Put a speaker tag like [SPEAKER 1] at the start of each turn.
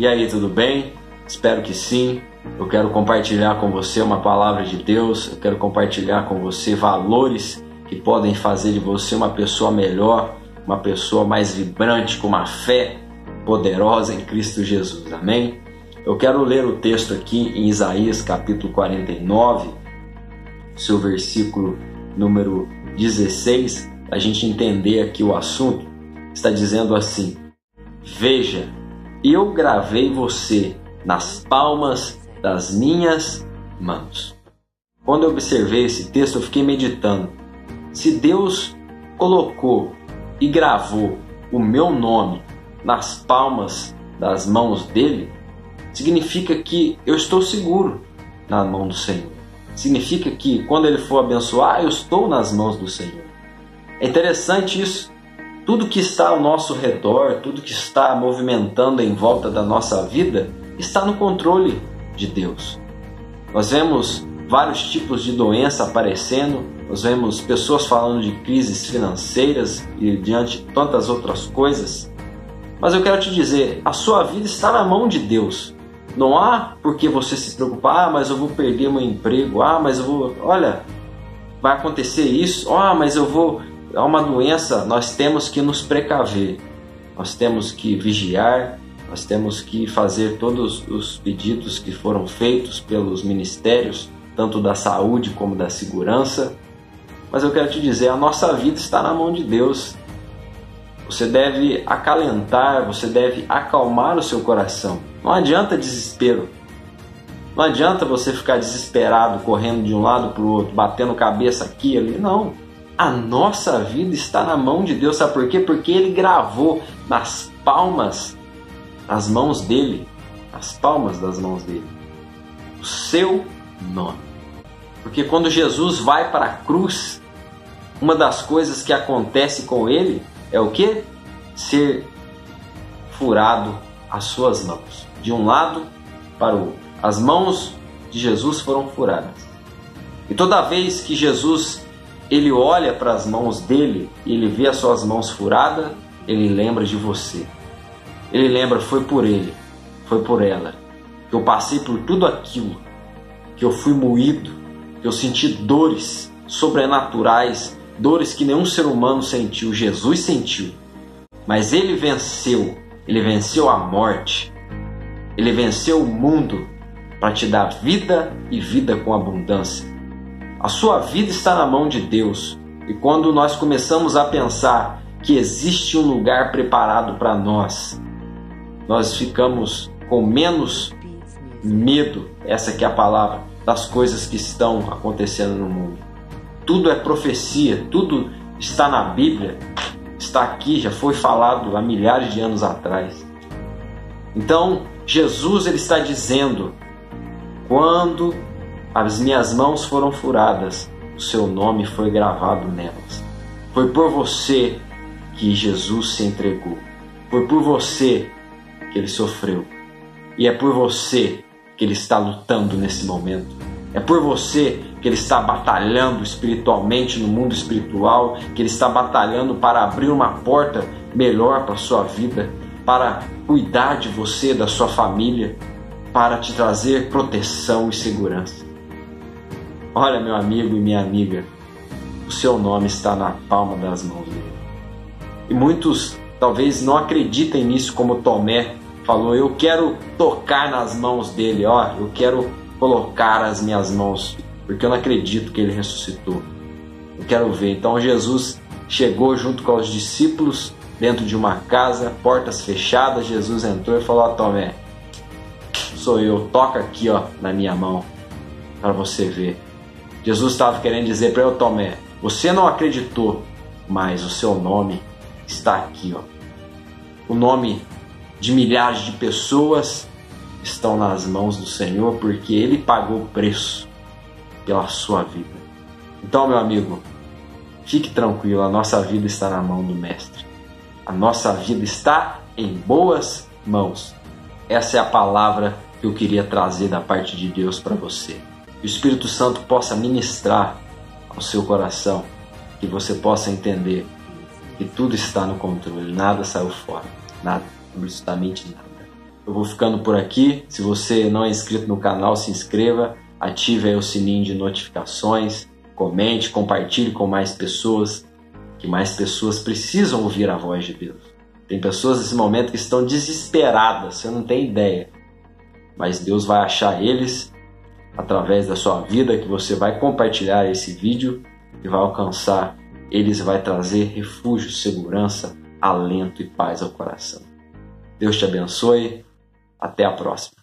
[SPEAKER 1] E aí, tudo bem? Espero que sim. Eu quero compartilhar com você uma palavra de Deus, eu quero compartilhar com você valores que podem fazer de você uma pessoa melhor, uma pessoa mais vibrante, com uma fé poderosa em Cristo Jesus. Amém? Eu quero ler o texto aqui em Isaías capítulo 49, seu versículo número 16, a gente entender aqui o assunto. Está dizendo assim: Veja, eu gravei você nas palmas das minhas mãos. Quando eu observei esse texto, eu fiquei meditando. Se Deus colocou e gravou o meu nome nas palmas das mãos dele, significa que eu estou seguro na mão do Senhor. Significa que quando ele for abençoar, eu estou nas mãos do Senhor. É interessante isso. Tudo que está ao nosso redor, tudo que está movimentando em volta da nossa vida, está no controle de Deus. Nós vemos vários tipos de doença aparecendo, nós vemos pessoas falando de crises financeiras e diante de tantas outras coisas. Mas eu quero te dizer, a sua vida está na mão de Deus. Não há por que você se preocupar, ah, mas eu vou perder meu emprego, ah, mas eu vou, olha, vai acontecer isso, ah, mas eu vou, há uma doença, nós temos que nos precaver. Nós temos que vigiar, nós temos que fazer todos os pedidos que foram feitos pelos ministérios, tanto da saúde como da segurança. Mas eu quero te dizer, a nossa vida está na mão de Deus. Você deve acalentar, você deve acalmar o seu coração. Não adianta desespero. Não adianta você ficar desesperado, correndo de um lado para o outro, batendo cabeça aqui e ali. Não. A nossa vida está na mão de Deus. Sabe por quê? Porque Ele gravou nas palmas, as mãos dele, as palmas das mãos dele, o seu nome. Porque quando Jesus vai para a cruz, uma das coisas que acontece com ele é o que? Ser furado as suas mãos de um lado para o outro. As mãos de Jesus foram furadas. E toda vez que Jesus ele olha para as mãos dele e ele vê as suas mãos furadas, ele lembra de você. Ele lembra, foi por ele, foi por ela, que eu passei por tudo aquilo, que eu fui moído, que eu senti dores sobrenaturais, dores que nenhum ser humano sentiu, Jesus sentiu. Mas ele venceu, ele venceu a morte, ele venceu o mundo para te dar vida e vida com abundância. A sua vida está na mão de Deus. E quando nós começamos a pensar que existe um lugar preparado para nós, nós ficamos com menos medo, essa que é a palavra, das coisas que estão acontecendo no mundo. Tudo é profecia, tudo está na Bíblia, está aqui, já foi falado há milhares de anos atrás. Então, Jesus ele está dizendo: quando as minhas mãos foram furadas, o seu nome foi gravado nelas. Foi por você que Jesus se entregou. Foi por você que ele sofreu. E é por você que ele está lutando nesse momento. É por você que ele está batalhando espiritualmente no mundo espiritual, que ele está batalhando para abrir uma porta melhor para a sua vida, para cuidar de você, da sua família, para te trazer proteção e segurança. Olha, meu amigo e minha amiga, o seu nome está na palma das mãos dele. E muitos talvez não acreditem nisso, como Tomé falou: Eu quero tocar nas mãos dele, ó, eu quero colocar as minhas mãos, porque eu não acredito que ele ressuscitou. Eu quero ver. Então Jesus chegou junto com os discípulos dentro de uma casa, portas fechadas, Jesus entrou e falou: Ó, Tomé, sou eu, toca aqui, ó, na minha mão, para você ver. Jesus estava querendo dizer para eu, Tomé, você não acreditou, mas o seu nome está aqui, ó. O nome de milhares de pessoas estão nas mãos do Senhor porque Ele pagou o preço pela sua vida. Então, meu amigo, fique tranquilo, a nossa vida está na mão do Mestre. A nossa vida está em boas mãos. Essa é a palavra que eu queria trazer da parte de Deus para você. O Espírito Santo possa ministrar ao seu coração, que você possa entender que tudo está no controle, nada saiu fora, nada, absolutamente nada. Eu vou ficando por aqui. Se você não é inscrito no canal, se inscreva, ative o sininho de notificações, comente, compartilhe com mais pessoas, que mais pessoas precisam ouvir a voz de Deus. Tem pessoas nesse momento que estão desesperadas, você não tem ideia. Mas Deus vai achar eles através da sua vida, que você vai compartilhar esse vídeo e vai alcançar eles, vai trazer refúgio, segurança, alento e paz ao coração. Deus te abençoe. Até a próxima.